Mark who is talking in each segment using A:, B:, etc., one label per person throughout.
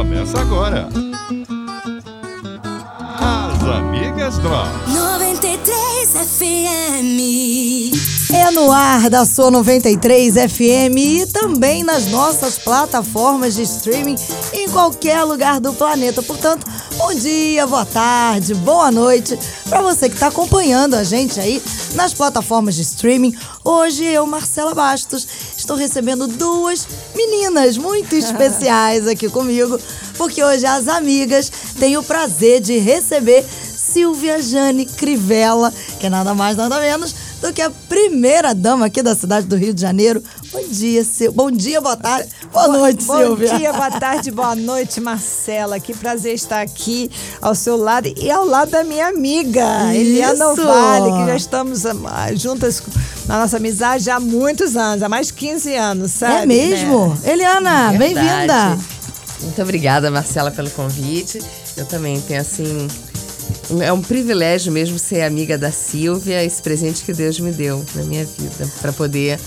A: Começa agora. As Amigas Drop.
B: 93 FM.
C: É no ar da sua 93 FM e também nas nossas plataformas de streaming em qualquer lugar do planeta. Portanto, bom dia, boa tarde, boa noite para você que está acompanhando a gente aí nas plataformas de streaming. Hoje eu, Marcela Bastos, estou recebendo duas meninas muito especiais aqui comigo, porque hoje as amigas têm o prazer de receber Silvia Jane Crivella, que é nada mais nada menos do que a primeira dama aqui da cidade do Rio de Janeiro. Bom dia, Sil... Bom dia, boa tarde, boa noite,
D: Bom
C: Silvia.
D: dia, boa tarde, boa noite, Marcela. Que prazer estar aqui ao seu lado e ao lado da minha amiga, Eliana
C: Isso.
D: Vale, que já estamos ah, juntas na nossa amizade há muitos anos, há mais de 15 anos, sabe?
C: É mesmo?
D: né?
C: Eliana,
E: Verdade.
C: bem-vinda.
E: Muito obrigada, Marcela, pelo convite. Eu também tenho, assim, um- é um privilégio mesmo ser amiga da Silvia, esse presente que Deus me deu na minha vida, para poder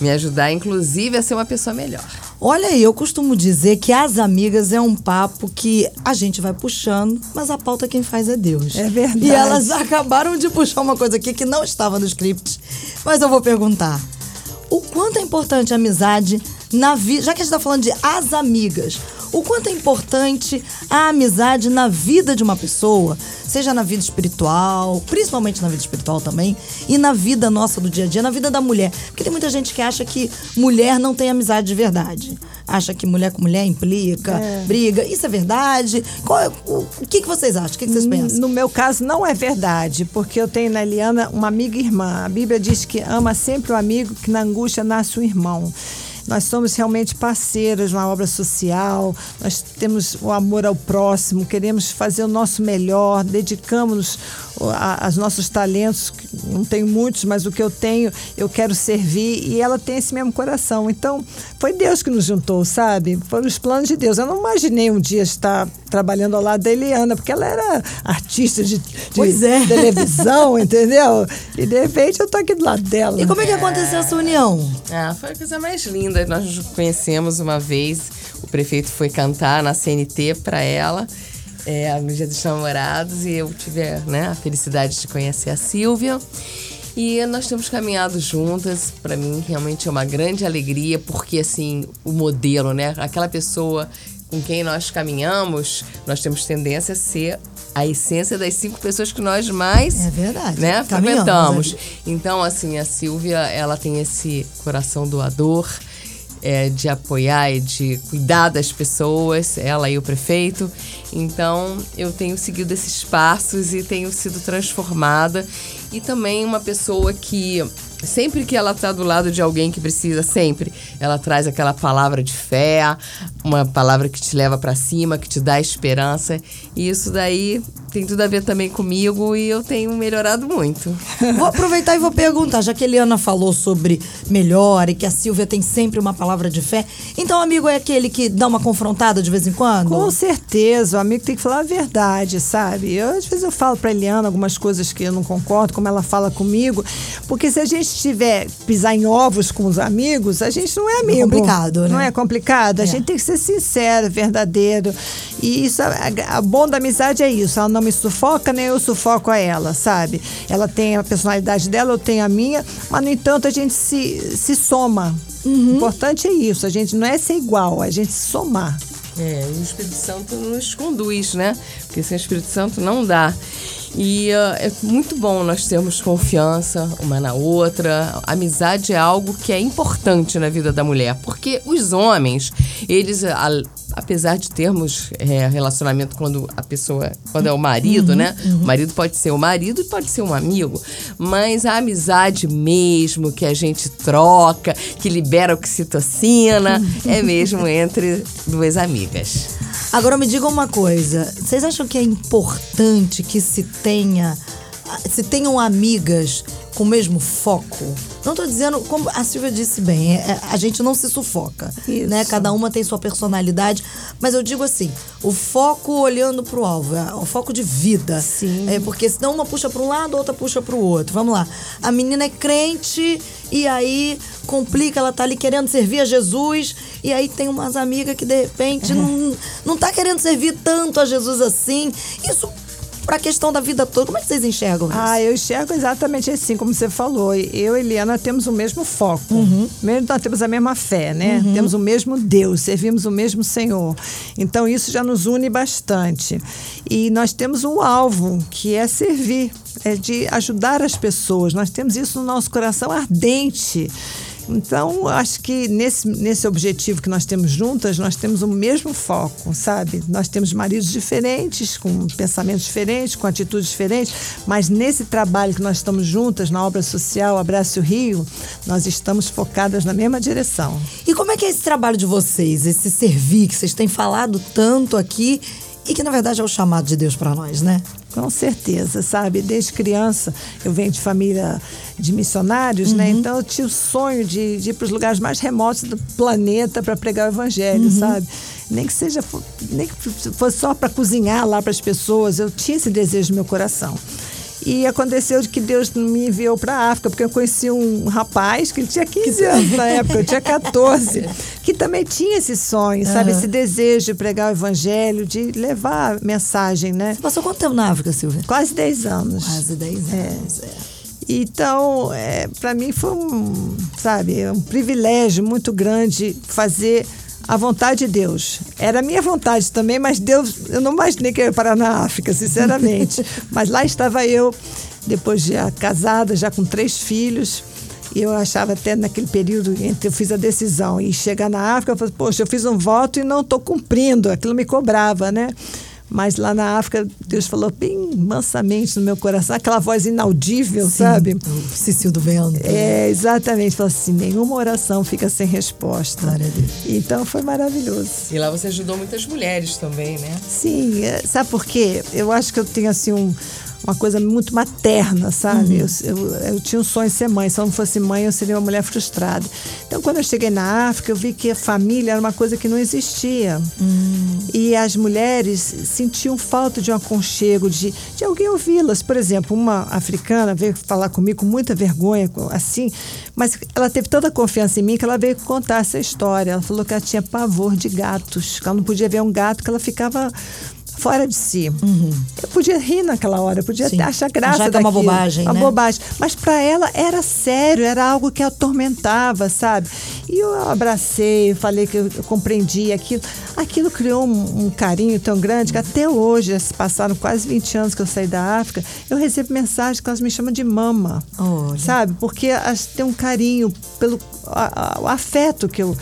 E: me ajudar, inclusive, a ser uma pessoa melhor.
C: Olha aí, eu costumo dizer que as amigas é um papo que a gente vai puxando, mas a pauta quem faz é Deus.
D: É verdade.
C: E elas acabaram de puxar uma coisa aqui que não estava no script, mas eu vou perguntar. O quanto é importante a amizade na vida, já que a gente está falando de as amigas, o quanto é importante a amizade na vida de uma pessoa, seja na vida espiritual, principalmente na vida espiritual também, e na vida nossa do dia a dia, na vida da mulher. Porque tem muita gente que acha que mulher não tem amizade de verdade. Acha que mulher com mulher implica, briga. Isso é verdade? Qual é- o, o que, que vocês acham? O que, que vocês pensam?
D: No meu caso, não é verdade, porque eu tenho na Eliana uma amiga e irmã. A Bíblia diz que ama sempre o amigo, que na angústia nasce o irmão. Nós somos realmente parceiras numa obra social, nós temos o amor ao próximo, queremos fazer o nosso melhor, dedicamos aos nossos talentos, não tenho muitos, mas o que eu tenho, eu quero servir, e ela tem esse mesmo coração. Então, foi Deus que nos juntou, sabe? Foram os planos de Deus. Eu não imaginei um dia estar trabalhando ao lado da Eliana, porque ela era artista de, de
C: é.
D: televisão, entendeu? E de repente eu tô aqui do lado dela.
C: E como é que aconteceu essa união?
E: Ah, foi a coisa mais linda. Nós nos conhecemos uma vez, o prefeito foi cantar na CNT para ela. é, no Dia dos Namorados e eu tive né, a felicidade de conhecer a Silvia. E nós temos caminhado juntas. Para mim, realmente é uma grande alegria, porque assim, o modelo, né? Aquela pessoa com quem nós caminhamos, nós temos tendência a ser a essência das cinco pessoas que nós mais
C: É verdade.
E: né, frequentamos.
C: ali.
E: Então, assim, a Silvia, ela tem esse coração doador, é, de apoiar e de cuidar das pessoas, ela e o prefeito. Então, eu tenho seguido esses passos e tenho sido transformada. E também uma pessoa que, sempre que ela está do lado de alguém que precisa, sempre, ela traz aquela palavra de fé, uma palavra que te leva para cima, que te dá esperança. E isso daí tem tudo a ver também comigo e eu tenho melhorado muito.
C: Vou aproveitar e vou perguntar, já que a Eliana falou sobre melhor e que a Silvia tem sempre uma palavra de fé. Então, amigo é aquele que dá uma confrontada de vez em quando?
D: Com certeza, o amigo tem que falar a verdade, sabe? Eu, às vezes eu falo pra Eliana algumas coisas que eu não concordo, como ela fala comigo, porque se a gente tiver pisar em ovos com os amigos, a gente não é amigo.
C: complicado, né?
D: Não é complicado? A
C: É.
D: gente tem que ser sincero, verdadeiro. E isso, a, a bom da amizade é isso. Ela não me sufoca, nem eu sufoco a ela, sabe? Ela tem a personalidade dela, eu tenho a minha, mas no entanto a gente se, se soma.
C: Uhum.
D: O importante é isso, a gente não é ser igual, a gente se somar.
E: É, e o Espírito Santo nos conduz, né? Porque sem o Espírito Santo não dá. E ah, é muito bom nós termos confiança uma na outra. Amizade é algo que é importante na vida da mulher, porque os homens, eles, a- apesar de termos é, relacionamento quando a pessoa, quando é o marido, né? O marido pode ser o marido e pode ser um amigo, mas a amizade mesmo que a gente troca, que libera oxitocina, é mesmo entre duas amigas.
C: Agora me digam uma coisa. Vocês acham que é importante que se tenha se tenham amigas com o mesmo foco. Não tô dizendo, como a Silvia disse bem, é- é- a gente não se sufoca,
D: Isso.
C: né? Cada uma tem sua personalidade, mas eu digo assim, o foco olhando pro alvo, é o foco de vida.
D: Sim.
C: É porque senão uma puxa para um lado, outra puxa para o outro. Vamos lá. A menina é crente e aí complica, ela tá ali querendo servir a Jesus e aí tem umas amigas que de repente não, não tá querendo servir tanto a Jesus assim. Isso pra questão da vida toda. Como é que vocês enxergam isso?
D: Ah, eu enxergo exatamente assim, como você falou. Eu e Eliana temos o mesmo foco. Mesmo nós temos a mesma fé, né? Temos o mesmo Deus, servimos o mesmo Senhor. Então isso já nos une bastante. E nós temos um alvo, que é servir, é de ajudar as pessoas. Nós temos isso no nosso coração ardente. Então, acho que nesse, nesse objetivo que nós temos juntas, nós temos o mesmo foco, sabe? Nós temos maridos diferentes, com pensamentos diferentes, com atitudes diferentes, mas nesse trabalho que nós estamos juntas, na obra social Abraço Rio, nós estamos focadas na mesma direção.
C: E como é que é esse trabalho de vocês, esse servir que vocês têm falado tanto aqui e que na verdade é o chamado de Deus para nós, né?
D: Com certeza, sabe? Desde criança, eu venho de família de missionários, né? Então eu tinha o sonho de, de ir para os lugares mais remotos do planeta para pregar o evangelho, sabe? Nem que seja, nem que fosse só para cozinhar lá para as pessoas, eu tinha esse desejo no meu coração. E aconteceu de que Deus me enviou para a África, porque eu conheci um rapaz que ele tinha 15 anos na época, eu tinha 14, que também tinha esse sonho, sabe? Esse desejo de pregar o evangelho, de levar a mensagem, né?
C: Você passou quanto tempo na África, Silvia?
D: Quase 10 anos.
C: Quase 10 anos. é.
D: Então, é, para mim foi um, sabe, um privilégio muito grande fazer a vontade de Deus. Era a minha vontade também, mas Deus, eu não imaginei que eu ia parar na África, sinceramente. mas lá estava eu, depois já casada, já com três filhos. E eu achava até naquele período eu fiz a decisão e chegar na África, eu falei, poxa, eu fiz um voto e não estou cumprindo. Aquilo me cobrava, né? Mas lá na África, Deus falou bem mansamente no meu coração, aquela voz inaudível, sabe?
C: O Cecil do Vento.
D: É, exatamente. Falou assim: nenhuma oração fica sem resposta.
C: Glória a Deus.
D: Então foi maravilhoso.
E: E lá você ajudou muitas mulheres também, né?
D: Sim, é, sabe por quê? Eu acho que eu tenho assim um, uma coisa muito materna, sabe? Eu, eu, eu tinha um sonho de ser mãe. Se eu não fosse mãe, eu seria uma mulher frustrada. Então, quando eu cheguei na África, eu vi que a família era uma coisa que não existia. E as mulheres sentiam falta de um aconchego, de, de alguém ouvi-las. Por exemplo, uma africana veio falar comigo com muita vergonha, assim, mas ela teve tanta confiança em mim que ela veio contar essa história. Ela falou que ela tinha pavor de gatos, que ela não podia ver um gato, que ela ficava fora de si. Eu podia rir naquela hora, eu podia
C: Sim.
D: achar graça
C: Achar que é uma bobagem,
D: uma
C: né?
D: bobagem. Mas para ela era sério, era algo que a atormentava, sabe? E eu abracei, falei que eu, compreendi aquilo. Aquilo criou um, um carinho tão grande que até hoje, se passaram quase 20 anos que eu saí da África, eu recebo mensagens que elas me chamam de mama.
C: Olha.
D: Sabe? Porque elas têm um carinho pelo a- a- o afeto que eu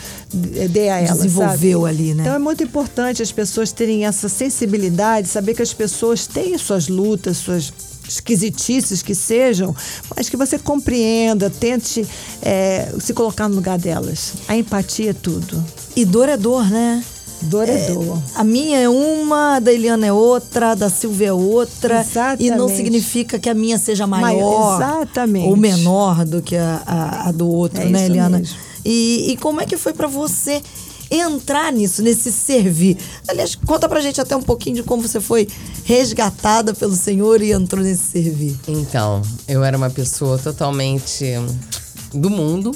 D: dei a elas.
C: Desenvolveu
D: sabe?
C: ali, né?
D: Então é muito importante as pessoas terem essa sensibilidade, saber que as pessoas têm suas lutas, suas esquisitices que sejam, mas que você compreenda, tente é, se colocar no lugar delas. A empatia é tudo.
C: E dor é dor, né?
D: Dor é, dor.
C: A minha é uma, a da Eliana é outra, a da Silvia é outra.
D: Exatamente.
C: E não significa que a minha seja
D: Mai-
C: maior
D: exatamente.
C: ou menor do que a, a- a do outro,
D: É
C: né, Eliana?
D: mesmo.
C: E, e como é que foi pra você entrar nisso, nesse servir? Aliás, conta pra gente até um pouquinho de como você foi resgatada pelo Senhor e entrou nesse servir.
E: Então, eu era uma pessoa totalmente hum, do mundo.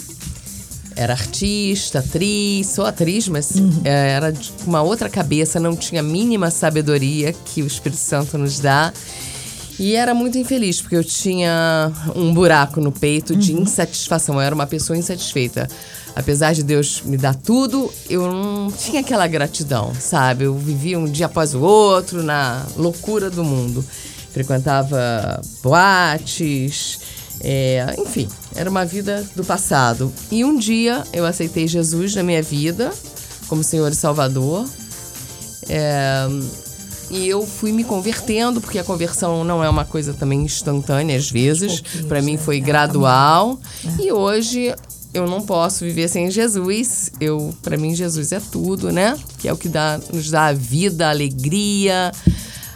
E: Era artista, atriz, sou atriz, mas eh, era de uma outra cabeça, não tinha a mínima sabedoria que o Espírito Santo nos dá. E era muito infeliz, porque eu tinha um buraco no peito de insatisfação. Eu era uma pessoa insatisfeita. Apesar de Deus me dar tudo, eu não tinha aquela gratidão, sabe? Eu vivia um dia após o outro na loucura do mundo. Frequentava boates, é, enfim, era uma vida do passado. E um dia eu aceitei Jesus na minha vida como Senhor e Salvador. É, e eu fui me convertendo, porque a conversão não é uma coisa também instantânea, às vezes. Para mim foi gradual. E hoje eu não posso viver sem Jesus. Eu, para mim, Jesus é tudo, né? Que é o que dá, nos dá a vida, a alegria,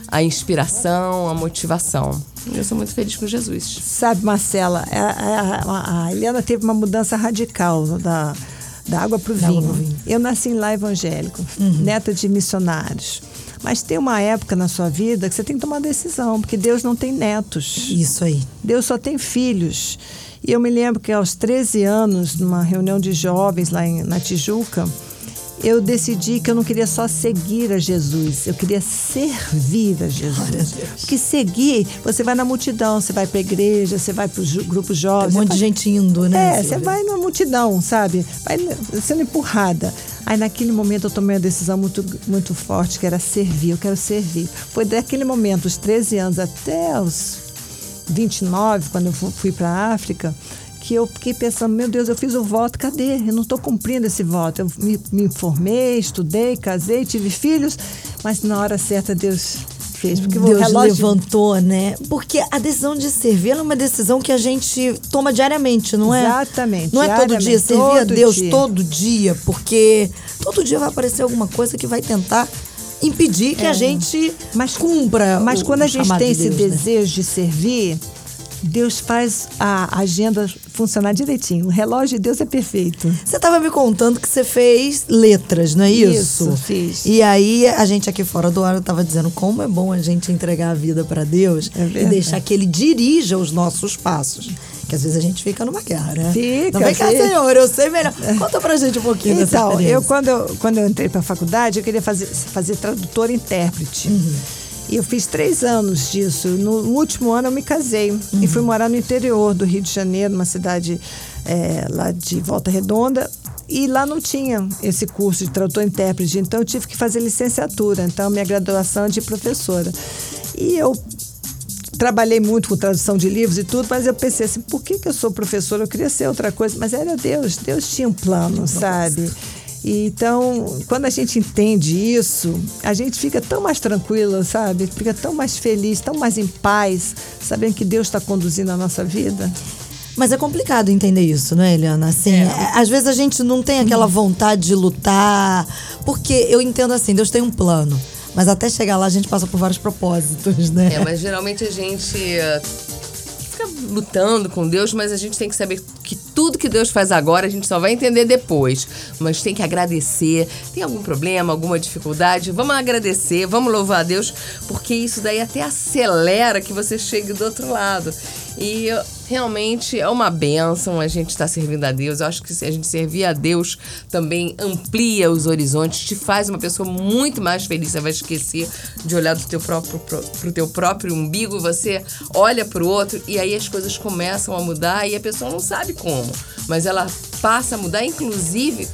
E: a inspiração, a motivação. Eu sou muito feliz com Jesus.
D: Sabe, Marcela, a, a- a- a Helena teve uma mudança radical da, da água para o vinho. Eu nasci em lá evangélico, neta de missionários. Mas tem uma época na sua vida que você tem que tomar decisão, porque Deus não tem netos.
C: Isso aí.
D: Deus só tem filhos. E eu me lembro que aos 13 anos, numa reunião de jovens lá em, na Tijuca, eu decidi que eu não queria só seguir a Jesus, eu queria servir a Jesus. Porque seguir, você vai na multidão, você vai para a igreja, você vai para o grupo
C: Tem
D: jovem.
C: um monte de gente indo, né?
D: é, você vai na multidão, sabe? Vai sendo empurrada. Aí naquele momento eu tomei uma decisão muito, muito forte, que era servir, eu quero servir. Foi daquele momento, os 13 anos até os 29, quando eu fu- fui para a África, que eu fiquei pensando, meu Deus, eu fiz o voto, cadê? Eu não estou cumprindo esse voto. Eu me, me formei, estudei, casei, tive filhos, mas na hora certa Deus fez. Porque o
C: Deus
D: relógio
C: levantou, né? Porque a decisão de servir é uma decisão que a gente toma diariamente, não é?
D: Exatamente,
C: Não é todo dia, servir a Deus
D: dia.
C: todo dia, porque todo dia vai aparecer alguma coisa que vai tentar impedir que a gente
D: Mas-
C: cumpra.
D: Mas
C: o-
D: quando a gente tem
C: de
D: esse
C: Deus, né?
D: desejo de servir, Deus faz a agenda funcionar direitinho. O relógio de Deus é perfeito.
C: Você estava me contando que você fez letras, não é isso?
D: Isso, fiz.
C: E aí a gente aqui fora do ar estava dizendo como é bom a gente entregar a vida para Deus
D: É
C: e deixar que Ele dirija os nossos passos. Que às vezes a gente fica numa guerra, né?
D: Fica,
C: Não vem cá, senhor, eu sei melhor. Conta pra gente um pouquinho dessa
D: Então, eu quando, eu quando eu entrei para a faculdade, eu queria fazer, fazer tradutor e intérprete.
C: Uhum.
D: E eu fiz três anos disso. No último ano eu me casei
C: Uhum.
D: e fui morar no interior do Rio de Janeiro, numa cidade é, lá de Volta Redonda. E lá não tinha esse curso de tradutor e intérprete, então eu tive que fazer licenciatura. Então, minha graduação é de professora. E eu trabalhei muito com tradução de livros e tudo, mas eu pensei assim, por que, que eu sou professora? Eu queria ser outra coisa, mas era Deus, Deus tinha um plano, sabe? E Então, quando a gente entende isso, a gente fica tão mais tranquila, sabe? Fica tão mais feliz, tão mais em paz, sabendo que Deus está conduzindo a nossa vida.
C: Mas é complicado entender isso, não é, Eliana? Assim, é, às vezes a gente não tem aquela vontade de lutar, porque eu entendo assim, Deus tem um plano. Mas até chegar lá a gente passa por vários propósitos, né?
E: É, mas geralmente a gente eh, fica lutando com Deus, mas a gente tem que saber que tudo que Deus faz agora a gente só vai entender depois. Mas tem que agradecer. Tem algum problema, alguma dificuldade? Vamos agradecer, vamos louvar a Deus, porque isso daí até acelera que você chegue do outro lado. E realmente é uma bênção a gente estar servindo a Deus. Eu acho que se a gente servir a Deus também amplia os horizontes, te faz uma pessoa muito mais feliz. Você vai esquecer de olhar do teu próprio, pro, pro teu próprio umbigo, você olha pro outro e aí as coisas começam a mudar e a pessoa não sabe como, mas ela passa a mudar, inclusive,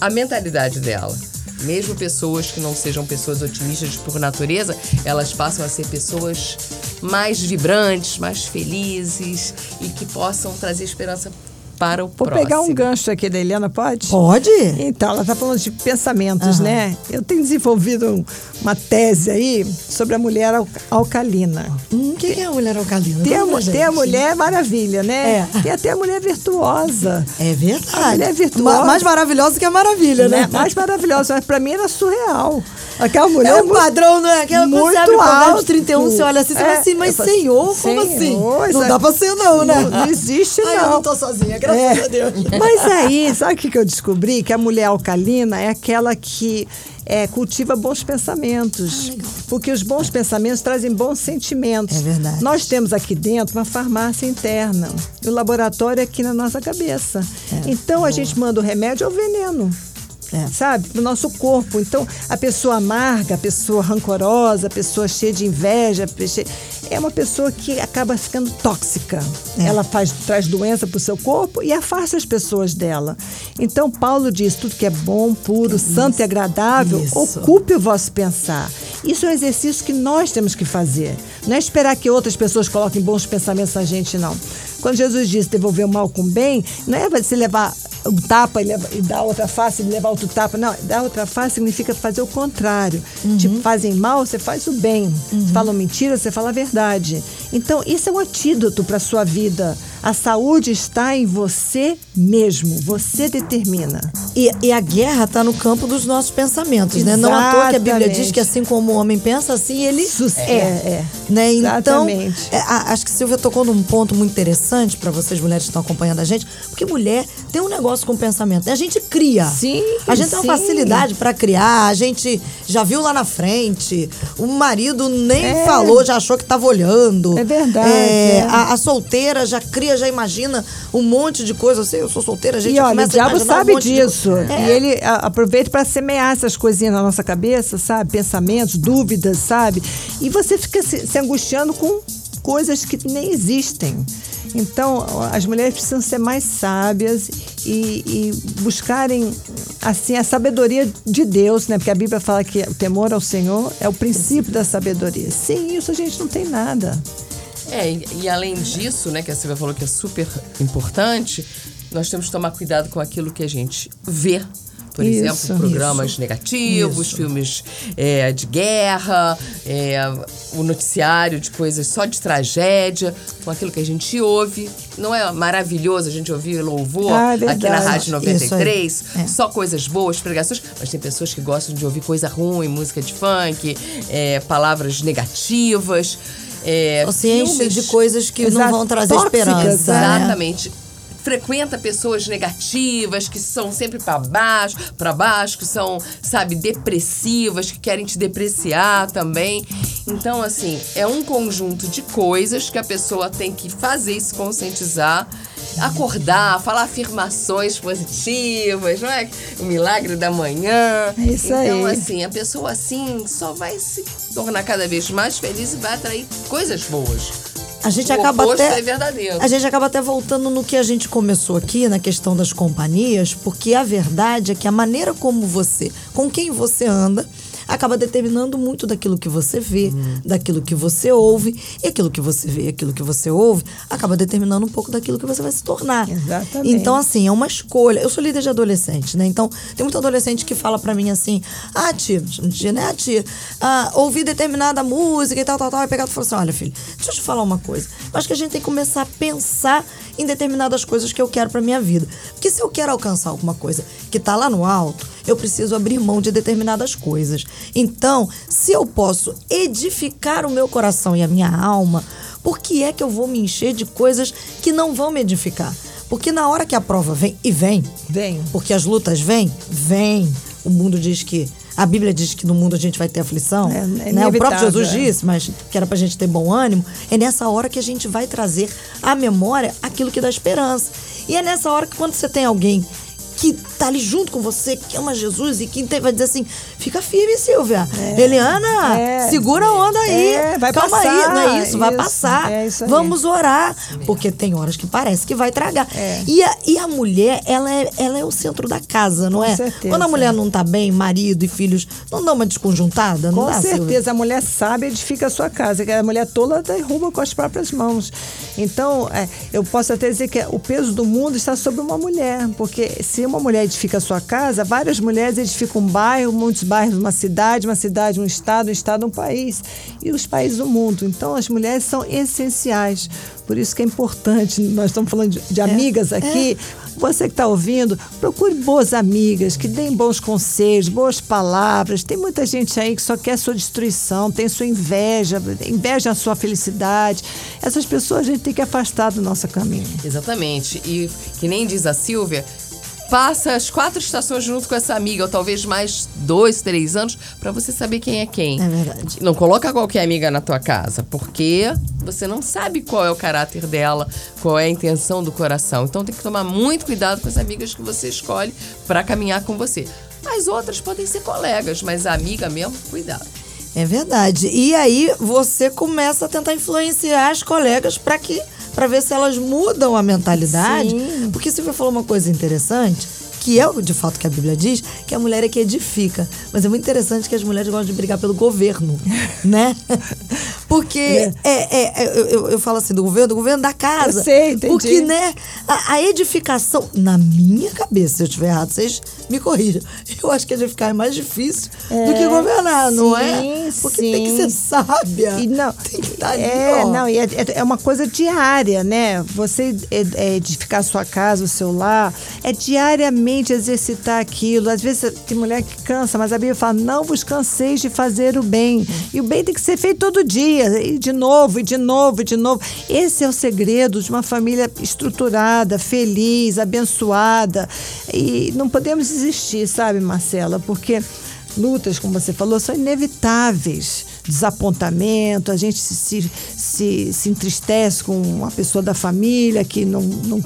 E: a mentalidade dela. Mesmo pessoas que não sejam pessoas otimistas por natureza, elas passam a ser pessoas mais vibrantes, mais felizes e que possam trazer esperança para o
D: Vou
E: próximo.
D: pegar um gancho aqui da Helena, pode?
C: Pode?
D: Então, ela está falando de pensamentos,
C: Aham.
D: né? Eu tenho desenvolvido um- uma tese aí sobre a mulher al- alcalina.
C: Hum, quem é a mulher alcalina?
D: Tem a, tem a mulher maravilha, né?
C: É.
D: Tem até a mulher virtuosa.
C: É verdade.
D: A mulher virtuosa.
C: Ma- mais maravilhosa que a maravilha, né?
D: Né? Mais maravilhosa, mas pra mim era surreal. Aquela mulher.
C: É um
D: muito-
C: padrão, não é? Aquela quando você
D: muito
C: abre o
D: alto.
C: 31, você olha assim, você fala
D: É,
C: assim, mas senhor, como assim?
D: Senhor,
C: Não
D: isso
C: dá pra ser não, né?
D: Não, não existe,
C: Ai,
D: não.
C: eu não tô sozinha, graças
D: É.
C: a Deus.
D: Mas aí, sabe o que que eu descobri? Que a mulher alcalina é aquela que é, cultiva bons pensamentos. porque os bons pensamentos trazem bons sentimentos.
C: É verdade.
D: Nós temos aqui dentro uma farmácia interna. E o laboratório é aqui na nossa cabeça.
C: É,
D: então a gente manda o remédio ao veneno.
C: É.
D: Sabe? Pro nosso corpo. Então, a pessoa amarga, a pessoa rancorosa, a pessoa cheia de inveja, cheia- é uma pessoa que acaba ficando tóxica.
C: É.
D: Ela faz, traz doença para o seu corpo e afasta as pessoas dela. Então, Paulo diz: tudo que é bom, puro, santo e agradável,
C: Isso.
D: ocupe o vosso pensar. Isso é um exercício que nós temos que fazer. Não é esperar que outras pessoas coloquem bons pensamentos na gente, não. Quando Jesus diz devolver o mal com o bem, não é você levar um tapa e, leva- e dar outra face e levar outro tapa. Não, dar outra face significa fazer o contrário. Te fazem mal, você faz o bem. Se falam mentira, você fala a verdade. Então, isso é um antídoto para a sua vida. A saúde está em você mesmo. Você determina.
C: E, e a guerra está no campo dos nossos pensamentos, né? Não à toa que a Bíblia
D: Exatamente.
C: diz que assim como o homem pensa, assim ele
D: É, é.
C: Né? Então,
D: Exatamente.
C: é, acho que Silvia tocou num ponto muito interessante para vocês mulheres que estão acompanhando a gente, porque mulher tem um negócio com pensamento. né? A gente cria.
D: Sim,
C: A gente tem uma
D: sim.
C: facilidade para criar, a gente já viu lá na frente, o marido nem
D: É.
C: falou, já achou que estava olhando.
D: É verdade,
C: É,
D: é.
C: A, a solteira já cria, já imagina um monte de coisa. Eu sei, eu sou solteira, a gente
D: E olha, o diabo
C: um
D: sabe
C: de
D: disso.
C: coisa. É.
D: E ele aproveita para semear essas coisinhas na nossa cabeça, sabe? Pensamentos, dúvidas, sabe? E você fica se, se angustiando com coisas que nem existem. Então, as mulheres precisam ser mais sábias e, e buscarem assim a sabedoria de Deus, né? Porque a Bíblia fala que o temor ao Senhor é o princípio da sabedoria. Sem isso a gente não tem nada.
E: É, e, e além disso, né, que a Silvia falou que é super importante, nós temos que tomar cuidado com aquilo que a gente vê. Por
D: Isso,
E: exemplo, programas negativos, filmes é, de guerra, é, o noticiário de coisas só de tragédia, com aquilo que a gente ouve. Não é maravilhoso a gente ouvir louvor
D: Ah, é
E: aqui na. Rádio
C: Isso aí.
E: 93?
C: É.
E: Só coisas boas, pregações, mas tem pessoas que gostam de ouvir coisa ruim, música de funk, é, palavras negativas. É,
C: Ou se enche
E: filmes-
C: de coisas que não
D: Exato.
C: vão trazer
D: Tóxicas,
C: esperança.
D: né?
E: Exatamente. Frequenta pessoas negativas, que são sempre para baixo, para baixo, que são, sabe, depressivas, que querem te depreciar também. Então, assim, é um conjunto de coisas que a pessoa tem que fazer e se conscientizar, acordar, falar afirmações positivas, não é? O milagre da manhã.
D: É isso
E: então,
D: aí.
E: assim, a pessoa assim só vai se tornar cada vez mais feliz e vai atrair coisas boas.
C: A gente
E: O
C: acaba até.
E: é verdadeiro.
C: A gente acaba até voltando no que a gente começou aqui, na questão das companhias, porque a verdade é que a maneira como você, com quem você anda, acaba determinando muito daquilo que você vê, daquilo que você ouve, e aquilo que você vê, aquilo que você ouve, acaba determinando um pouco daquilo que você vai se tornar.
D: Exatamente.
C: Então, assim, é uma escolha. Eu sou líder de adolescente, né? Então, tem muito adolescente que fala pra mim assim: ah, tia, tia, né, tia? Ah, ouvi determinada música e tal, tal, tal. E pegado e falou assim: olha, filho, deixa eu te falar uma coisa. Eu acho que a gente tem que começar a pensar em determinadas coisas que eu quero pra minha vida. Porque se eu quero alcançar alguma coisa que tá lá no alto, eu preciso abrir mão de determinadas coisas. Então, se eu posso edificar o meu coração e a minha alma, por que é que eu vou me encher de coisas que não vão me edificar? Porque na hora que a prova vem, e vem,
D: Vem.
C: porque as lutas vêm, vêm. O mundo diz que. A Bíblia diz que no mundo a gente vai ter aflição.
D: É, é
C: né? O próprio Jesus
D: é.
C: disse, mas que era pra gente ter bom ânimo. É nessa hora que a gente vai trazer à memória aquilo que dá esperança. E é nessa hora que quando você tem alguém que tá ali junto com você, que ama Jesus e que vai dizer assim: fica firme, Silvia. Eliana,
D: É.
C: segura a onda aí.
D: É, vai
C: Calma aí,
D: passar.
C: não é isso, vai
D: Isso,
C: passar.
D: é aí.
C: Vamos orar. Porque tem horas que parece que vai tragar.
D: É.
C: E, a, e a mulher, ela é, ela é o centro da casa, não
D: Com
C: é?
D: certeza.
C: Quando a mulher não tá bem, marido e filhos, não dá uma desconjuntada? Não
D: Com
C: dá, Silvia?
D: certeza, a mulher sábia edifica a sua casa, a mulher tola derruba com as próprias mãos. Então, é, eu posso até dizer que o peso do mundo está sobre uma mulher, porque se uma mulher edifica a sua casa, várias mulheres edificam um bairro, muitos bairros, uma cidade, uma cidade, um estado, um estado, um país, e os países do mundo. Então, as mulheres são essenciais. Por isso que é importante, nós estamos falando de, de amigas aqui, você que está ouvindo, procure boas amigas que deem bons conselhos, boas palavras. Tem muita gente aí que só quer sua destruição, tem sua inveja, inveja a sua felicidade. Essas pessoas a gente tem que afastar do nosso caminho.
E: Exatamente. E que nem diz a Silvia, passa as quatro estações junto com essa amiga, ou talvez mais dois, três anos, pra você saber quem é quem.
C: É verdade.
E: Não coloca qualquer amiga na tua casa, porque você não sabe qual é o caráter dela, qual é a intenção do coração. Então tem que tomar muito cuidado com as amigas que você escolhe pra caminhar com você. As outras podem ser colegas, mas a amiga mesmo, cuidado.
C: É verdade. E aí você começa a tentar influenciar as colegas para que para ver se elas mudam a mentalidade.
D: Sim.
C: Porque Silvia falou uma coisa interessante, que é o de fato que a Bíblia diz, que a mulher é que edifica. Mas é muito interessante que as mulheres gostam de brigar pelo governo, né? Porque é. é, é, eu, eu- eu falo assim, do governo, do governo da casa.
D: Eu sei, entendi.
C: Porque, né, a, a edificação, na minha cabeça, se eu estiver errado, vocês me corrija. Eu acho que edificar é mais difícil do que governar, não é?
D: sim,
C: Porque tem que
D: sim.
C: ser sábia.
D: E não,
C: tem que estar ali,
D: é,
C: ó.
D: não, e é, é- é uma coisa diária, né? Você é- é edificar a sua casa, o seu lar, é diariamente exercitar aquilo. Às vezes tem mulher que cansa, mas a Bíblia fala: não vos canseis de fazer o bem. E o bem tem que ser feito todo dia, e de novo, e de novo, e de novo. Esse é o segredo de uma família estruturada, feliz, abençoada. E não podemos desistir, sabe, Marcela? Porque lutas, como você falou, são inevitáveis. Desapontamento, a gente se, se, se, se entristece com uma pessoa da família que não, não,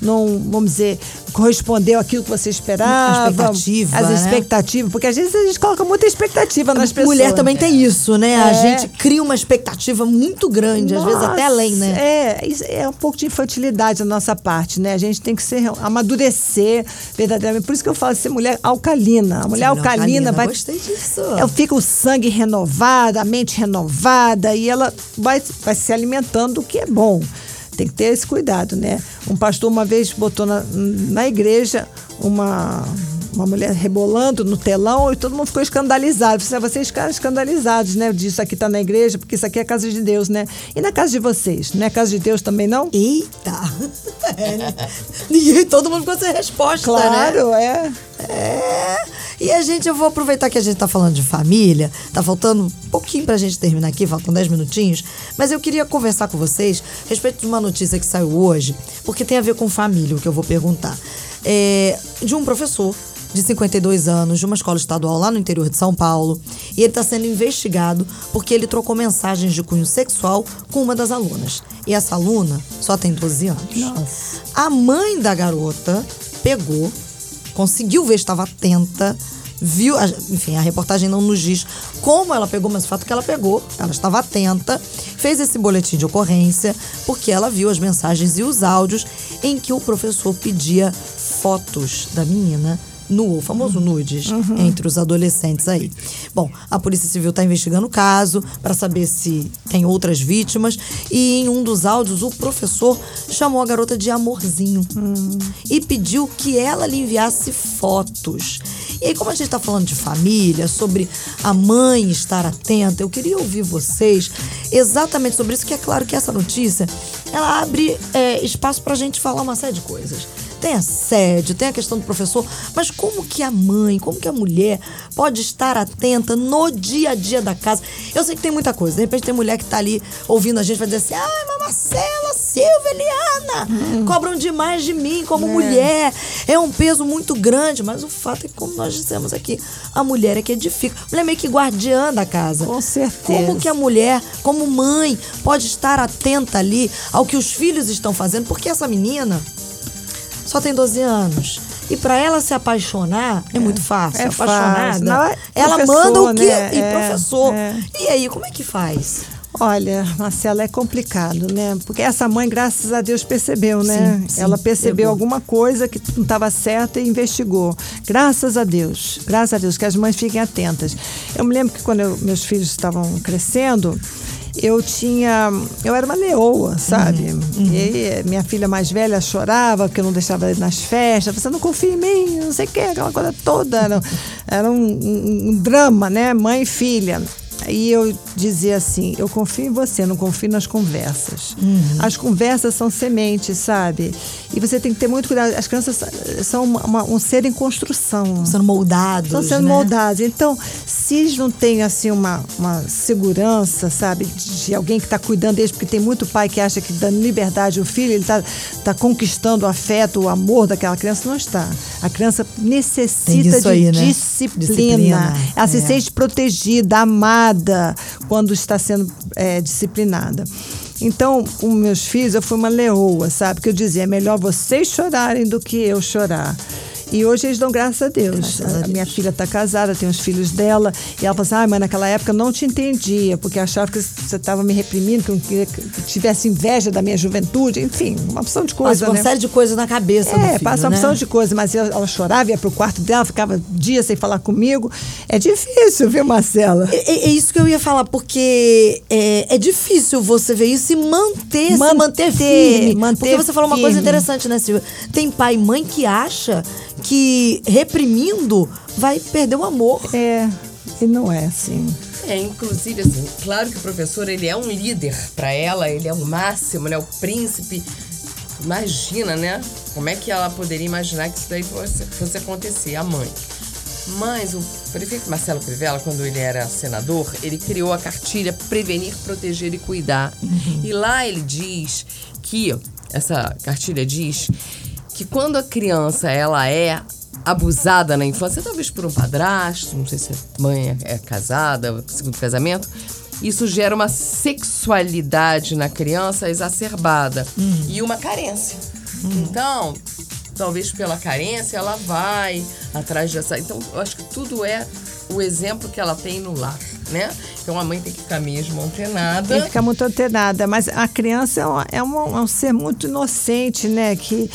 D: não, vamos dizer, correspondeu àquilo que você esperava.
C: A expectativa,
D: As
C: né?
D: expectativas, porque às vezes a gente coloca muita expectativa nas pessoas.
C: Mulher também tem isso, né? A
D: É.
C: gente cria uma expectativa muito grande, às vezes até
D: Nossa,
C: além, né?
D: É, é um pouco de infantilidade da nossa parte, né? A gente tem que ser, amadurecer verdadeiramente. Por isso que eu falo ser mulher alcalina. A mulher
C: Sim, não,
D: alcalina vai.
C: Gostei disso.
D: Ela fica o sangue renovado, a mente renovada e ela vai, vai se alimentando do que é bom. Tem que ter esse cuidado, né? Um pastor uma vez botou na, na igreja uma, uma mulher rebolando no telão e todo mundo ficou escandalizado. Falei, Vocês ficaram escandalizados, né? Disso aqui tá na igreja, porque isso aqui é a casa de Deus, né? E na casa de vocês? Não é casa de Deus também, não?
C: Eita! É, né? Ninguém, todo mundo ficou sem resposta, né?
D: Claro, é.
C: É. E a gente, eu vou aproveitar que a gente tá falando de família, tá faltando um pouquinho pra gente terminar aqui, faltam 10 minutinhos, mas eu queria conversar com vocês a respeito de uma notícia que saiu hoje, porque tem a ver com família, o que eu vou perguntar. É, de um professor de 52 anos, de uma escola estadual lá no interior de São Paulo, e ele está sendo investigado porque ele trocou mensagens de cunho sexual com uma das alunas. E essa aluna só tem 12 anos. A mãe da garota pegou conseguiu ver, estava atenta, viu, enfim, a reportagem não nos diz como ela pegou, mas o fato é que ela pegou, ela estava atenta, fez esse boletim de ocorrência, porque ela viu as mensagens e os áudios em que o professor pedia fotos da menina nu, o famoso nudes, entre os adolescentes aí. Bom, a Polícia Civil está investigando o caso para saber se tem outras vítimas e em um dos áudios o professor chamou a garota de amorzinho e pediu que ela lhe enviasse fotos. E aí, como a gente está falando de família, sobre a mãe estar atenta, eu queria ouvir vocês exatamente sobre isso, que é claro que essa notícia ela abre é, espaço para a gente falar uma série de coisas. Tem assédio, tem a questão do professor, mas como que a mãe, como que a mulher pode estar atenta no dia a dia da casa? Eu sei que tem muita coisa. De repente tem mulher que tá ali ouvindo a gente vai dizer assim: ai, mas Marcela, Silvia, Eliana, cobram demais de mim como mulher. É um peso muito grande, mas o fato é que, como nós dissemos aqui, a mulher é que edifica. A mulher é meio que guardiã da casa.
D: Com certeza.
C: Como que a mulher, como mãe, pode estar atenta ali ao que os filhos estão fazendo? Porque essa menina só tem 12 anos. E para ela se apaixonar é, muito fácil.
D: é
C: Apaixonada.
D: fácil. É
C: ela manda o quê?
D: né?
C: E
D: É,
C: professor.
D: é.
C: E aí, como é que faz?
D: Olha, Marcela, é complicado, né? Porque essa mãe, graças a Deus, percebeu, né?
C: Sim, sim,
D: Ela percebeu
C: pegou.
D: alguma coisa que não estava certa e investigou. Graças a Deus, graças a Deus, que as mães fiquem atentas. Eu me lembro que quando eu- meus filhos estavam crescendo, eu tinha. Eu era uma leoa, sabe?
C: Uhum,
D: E aí, minha filha mais velha chorava porque eu não deixava ela ir nas festas. Você não confia em mim, não sei o quê, aquela coisa toda. Era, era um, um- um drama, né? Mãe e filha. E eu dizia assim: eu confio em você, não confio nas conversas. As conversas são sementes, sabe? E você tem que ter muito cuidado. As crianças são uma- uma- um ser em construção.
C: Sendo moldados.
D: Estão sendo
C: né?
D: moldados. Então, se eles não têm assim uma, uma segurança, sabe, de, alguém que está cuidando deles, porque tem muito pai que acha que dando liberdade ao filho, ele está tá conquistando o afeto, o amor daquela criança, não está. A criança necessita
C: aí,
D: de
C: né?
D: disciplina.
C: Disciplina,
D: Ela se
C: é.
D: sente protegida, amada quando está sendo é, disciplinada. Então, com meus filhos, eu fui uma leoa, sabe? Que eu dizia, é melhor vocês chorarem do que eu chorar. E hoje eles dão graças a Deus.
C: Graças a
D: a, minha
C: Deus.
D: filha está casada, tem os filhos dela. E ela falou assim: ah, mas naquela época eu não te entendia, porque achava que você estava me reprimindo, que eu queria que tivesse inveja da minha juventude. Enfim, uma opção de coisa.
C: Passa uma
D: né?
C: série de coisas na cabeça
D: É,
C: filho,
D: passa uma
C: né?
D: opção de coisa, mas eu- ela chorava, ia pro quarto dela, ficava dias sem falar comigo. É difícil, viu, Marcela?
C: É, é isso que eu ia falar, porque é, é difícil você ver isso e manter,
D: Manter,
C: manter firme.
D: manter
C: porque você falou uma coisa interessante, né, Silvia? Tem pai e mãe que acha que reprimindo vai perder o amor.
D: É, e não é assim.
E: É, inclusive, assim, claro que o professor ele é um líder para ela, ele é o máximo, né? O príncipe. Imagina, né? Como é que ela poderia imaginar que isso daí fosse, fosse acontecer, a mãe. Mas o prefeito Marcelo Crivella, quando ele era senador, ele criou a cartilha Prevenir, Proteger e Cuidar. E lá ele diz que, essa cartilha diz que quando a criança ela é abusada na infância, talvez por um padrasto, não sei se a mãe é casada, segundo casamento, isso gera uma sexualidade na criança exacerbada e uma carência. Então, talvez pela carência ela vai atrás dessa. Então, eu acho que tudo é o exemplo que ela tem no lar, né? Então a mãe tem que ficar mesmo antenada.
D: Tem que ficar muito antenada. Mas a criança é, uma- é um, é um ser muito inocente, né? Que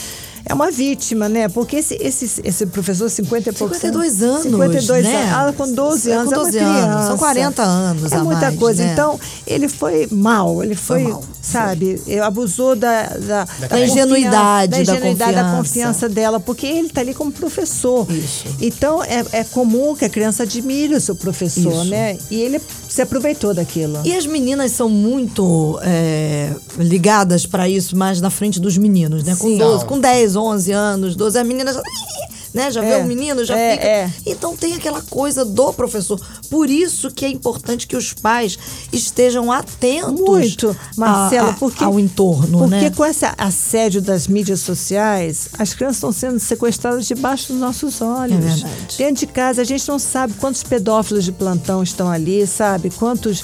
D: é uma vítima, né? Porque esse, esse, esse professor, 50 e poucos
C: 52 anos,
D: 52
C: né?
D: anos. Ela com 12
C: É,
D: anos,
C: com
D: é uma
C: 12 anos.
D: criança.
C: São 40 anos
D: É muita
C: mais,
D: coisa.
C: né?
D: Então, ele foi mal. Ele foi,
C: mal,
D: sabe, ele abusou da, da, da
C: ingenuidade,
D: da,
C: da
D: ingenuidade, da
C: confiança.
D: confiança dela, porque ele está ali como professor.
C: Isso.
D: Então, é, é comum que a criança admire o seu professor,
C: Isso.
D: né? E ele se aproveitou daquilo.
C: E as meninas são muito é, ligadas pra isso mais na frente dos meninos, né? Com
E: Sim.
C: 12,
E: São.
C: com 10, 11 anos, 12, as meninas já, né? já vê
D: É,
C: o menino, já
D: é,
C: fica.
D: é.
C: Então tem aquela coisa do professor. Por isso que é importante que os pais estejam atentos
D: Muito, Marcela,
C: a- a-
D: porque,
C: ao entorno,
D: porque
C: né?
D: com esse assédio das mídias sociais, as crianças estão sendo sequestradas debaixo dos nossos olhos.
C: É verdade.
D: Dentro de casa, a gente não sabe quantos pedófilos de plantão estão ali, sabe? Quantos.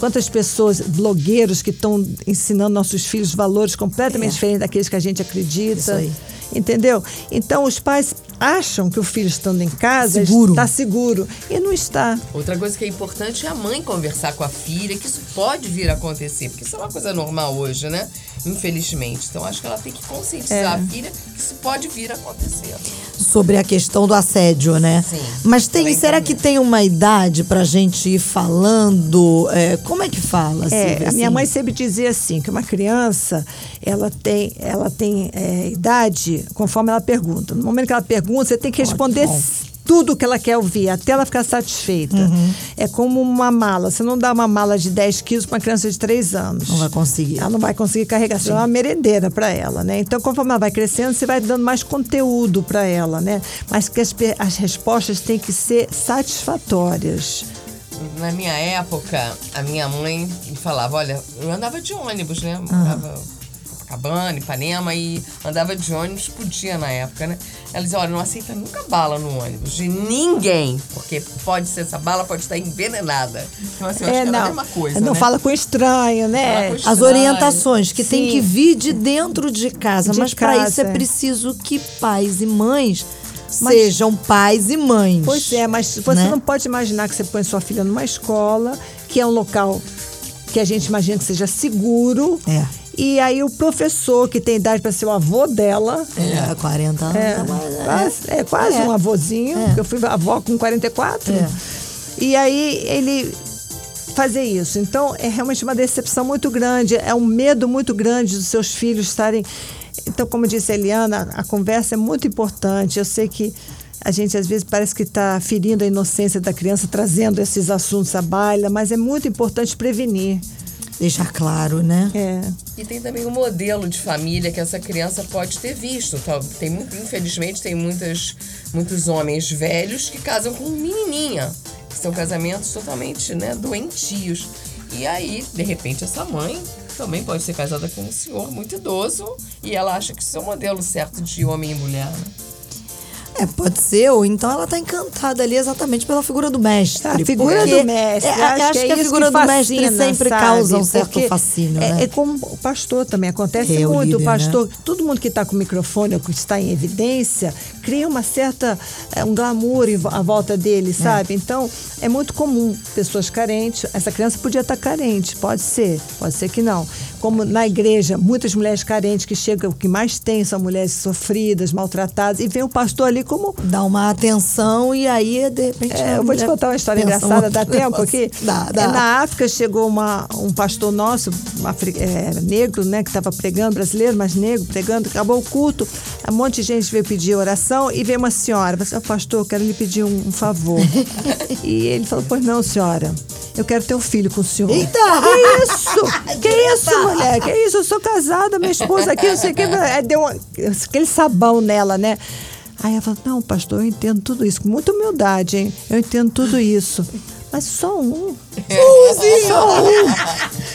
D: Quantas pessoas, blogueiros que estão ensinando nossos filhos valores completamente
C: É.
D: diferentes daqueles que a gente acredita.
C: Isso aí.
D: Entendeu? Então os pais acham que o filho estando em casa
C: Seguro.
D: está seguro. E não está.
E: Outra coisa que é importante é a mãe conversar com a filha, que isso pode vir a acontecer, porque isso é uma coisa normal hoje, né? Infelizmente. Então acho que ela tem que conscientizar
D: É.
E: a filha que isso pode vir a acontecer.
C: Sobre a questão do assédio, né?
E: Sim.
C: Mas tem, será que tem uma idade pra gente ir falando? é, como é que fala?
D: É,
C: Silvia,
D: a minha
C: assim?
D: mãe sempre dizia assim, que uma criança, ela tem, ela tem é, idade conforme ela pergunta. No momento que ela pergunta, você tem que responder
C: bom.
D: Tudo que ela quer ouvir, até ela ficar satisfeita.
C: Uhum.
D: É como uma mala. Você não dá uma mala de 10 quilos para uma criança de 3 anos.
C: Não vai conseguir.
D: Ela não vai conseguir carregar. Você é uma merendeira para ela, né? Então, conforme ela vai crescendo, você vai dando mais conteúdo para ela, né? Mas que as, as respostas têm que ser satisfatórias.
E: Na minha época, a minha mãe me falava, olha, eu andava de ônibus, né? Morava em Copacabana, Ipanema e andava de ônibus, podia na época, né? Ela dizia, olha, não aceita nunca bala no ônibus, de ninguém, porque pode ser, essa bala pode estar envenenada. Então, assim, eu acho que era a mesma coisa,
D: não
E: né?
D: fala com estranho, né?
E: Com
C: As
E: estranho.
C: orientações que tem
D: Sim.
C: que vir de dentro de casa,
D: De
C: mas para isso é
D: é.
C: preciso que pais e mães
D: Mas-
C: sejam pais e mães.
D: Pois é, mas você
C: né?
D: não pode imaginar que você põe sua filha numa escola, que é um local que a gente imagina que seja seguro.
C: É.
D: E aí o professor, que tem idade para ser o avô dela,
C: É, 40 anos.
D: é,
C: mas é-
D: quase, é quase
C: É.
D: um avôzinho,
C: É.
D: porque eu fui avó com 44.
C: É.
D: E aí ele fazer isso. Então é realmente uma decepção muito grande, é um medo muito grande dos seus filhos estarem. Então, como disse a Eliana, a conversa é muito importante. Eu sei que a gente às vezes parece que está ferindo a inocência da criança, trazendo esses assuntos à baila, mas é muito importante prevenir.
C: Deixar claro, né?
D: É.
E: E tem também o modelo de família que essa criança pode ter visto. Tal- Tem muito, infelizmente, tem muitas, muitos homens velhos que casam com menininha. Que são casamentos totalmente né, doentios. E aí, de repente, essa mãe também pode ser casada com um senhor muito idoso e ela acha que isso é o modelo certo de homem e mulher. Né?
C: É, pode ser, ou então ela tá encantada ali exatamente pela figura do mestre.
D: A figura do mestre.
C: É,
D: eu acho,
C: acho
D: que,
C: que,
D: é
C: a figura
D: que
C: do mestre
D: fascina,
C: sempre
D: sabe?
C: causa um certo
D: Porque
C: fascínio,
D: é,
C: né?
D: é como o pastor também acontece
C: É, o
D: muito.
C: líder,
D: o pastor, todo mundo que está com o microfone ou que está em evidência, cria uma certa é, um glamour à volta dele, sabe? Então é muito comum pessoas carentes. Essa criança podia estar carente, pode ser, pode ser que não. Como na igreja, muitas mulheres carentes que chegam, o que mais tem são mulheres sofridas, maltratadas, e vem o pastor ali como.
C: Dá uma atenção e aí, de repente.
D: É, eu vou te
C: mulher
D: contar uma história engraçada, dá tempo aqui?
C: Dá,
D: É,
C: dá.
D: Na África chegou uma, um pastor nosso, é, negro, né, que estava pregando, brasileiro, mas negro, pregando, acabou o culto, um monte de gente veio pedir oração e veio uma senhora, falou assim, "Ô, pastor, quero lhe pedir um, um favor. e ele falou, pois não, senhora, eu quero ter um filho com o senhor.
C: Eita!
D: Que isso? Que isso, mulher? Que isso? Eu sou casada, minha esposa aqui, não sei o que. Aí Deu uma- aquele sabão nela, né? Aí ela falou, não, pastor, eu entendo tudo isso. Com muita humildade, hein? Eu entendo tudo isso. Mas só um. Só um.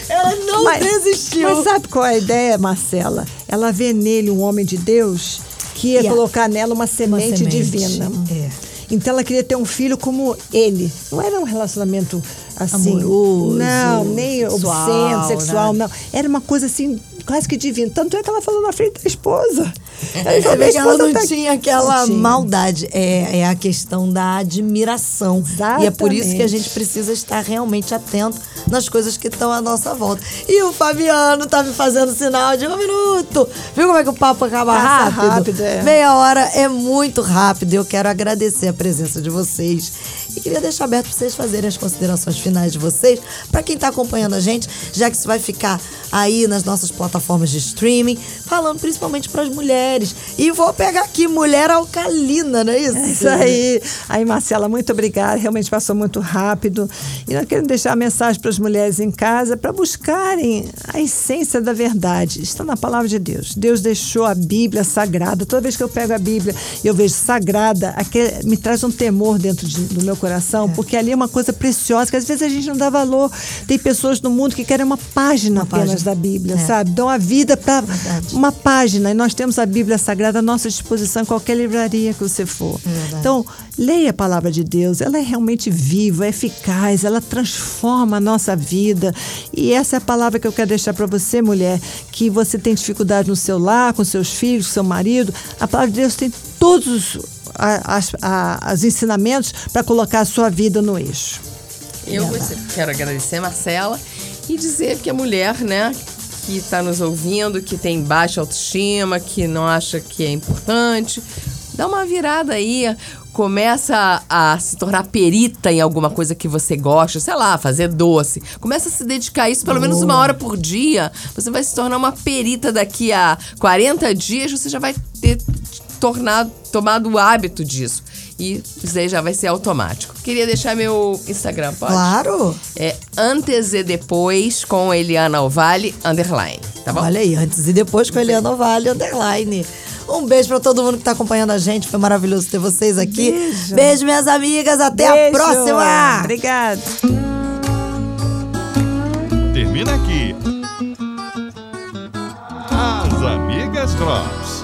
C: Ela não desistiu.
D: Mas sabe qual é a ideia, Marcela? Ela vê nele um homem de Deus que ia
C: a-
D: colocar nela uma semente,
C: semente,
D: divina.
C: é.
D: Então ela queria ter um filho como ele. Não era um relacionamento assim.
C: Amoroso,
D: Não, nem
C: sexual,
D: obsceno, sexual,
C: né?
D: não. Era uma coisa assim, quase que divina. Tanto é que ela falou na frente da esposa.
C: Vê
D: "Minha
C: que ela
D: esposa
C: não
D: tá-
C: tinha aquela
D: Não tinha.
C: maldade. É, é a questão da admiração. E é por isso que a
D: Exatamente.
C: gente precisa estar realmente atento nas coisas que estão à nossa volta. E o Fabiano tá me fazendo sinal de um minuto. Viu como é que o papo acaba
D: Ah,
C: rápido?
D: rápido, é.
C: Meia hora é muito rápido. Eu quero agradecer a presença de vocês. E queria deixar aberto para vocês fazerem as considerações finais de vocês. Para quem tá acompanhando a gente, já que isso vai ficar aí nas nossas plataformas de streaming, falando principalmente para as mulheres. E vou pegar aqui mulher alcalina, não é isso?
D: É isso aí. Aí, Marcela, muito obrigada. Realmente passou muito rápido. E nós queremos deixar a mensagem para as mulheres em casa para buscarem a essência da verdade. Está na palavra de Deus. Deus deixou a Bíblia sagrada. Toda vez que eu pego a Bíblia e eu vejo sagrada, aquele- me traz um temor dentro de- do meu coração, porque ali é uma coisa preciosa que às vezes a gente não dá valor. Tem pessoas no mundo que querem uma página
C: Uma
D: apenas
C: página.
D: da Bíblia,
C: É.
D: sabe? Dão a vida para uma página. E nós temos a Bíblia Sagrada à nossa disposição em qualquer livraria que você for.
C: Verdade.
D: Então, leia a palavra de Deus. Ela é realmente viva, é eficaz, ela transforma a nossa vida. E essa é a palavra que eu quero deixar para você, mulher, que você tem dificuldade no seu lar, com seus filhos, com seu marido. A palavra de Deus tem todos os a- as- a- os ensinamentos para colocar a sua vida no eixo.
E: Eu quero agradecer, Marcela, e dizer que a mulher, né, que está nos ouvindo, que tem baixa autoestima, que não acha que é importante, dá uma virada aí. Começa a, a se tornar perita em alguma coisa que você gosta, sei lá, fazer doce. Começa a se dedicar a isso pelo menos uma hora por dia. Você vai se tornar uma perita daqui a 40 dias, você já vai ter tornado, tomado o hábito disso. E isso aí já vai ser automático. Queria deixar meu Instagram, pode?
C: Claro.
E: É antes e depois com Eliana Ovale, underline. Tá bom?
C: Olha aí, antes e depois com a Eliana Vale, underline. Um beijo pra todo mundo que tá acompanhando a gente. Foi maravilhoso ter vocês aqui.
D: Beijo.
C: Beijo, minhas amigas. Até a
D: Beijo.
C: próxima.
D: Obrigada.
A: Termina aqui. As Amigas Drops.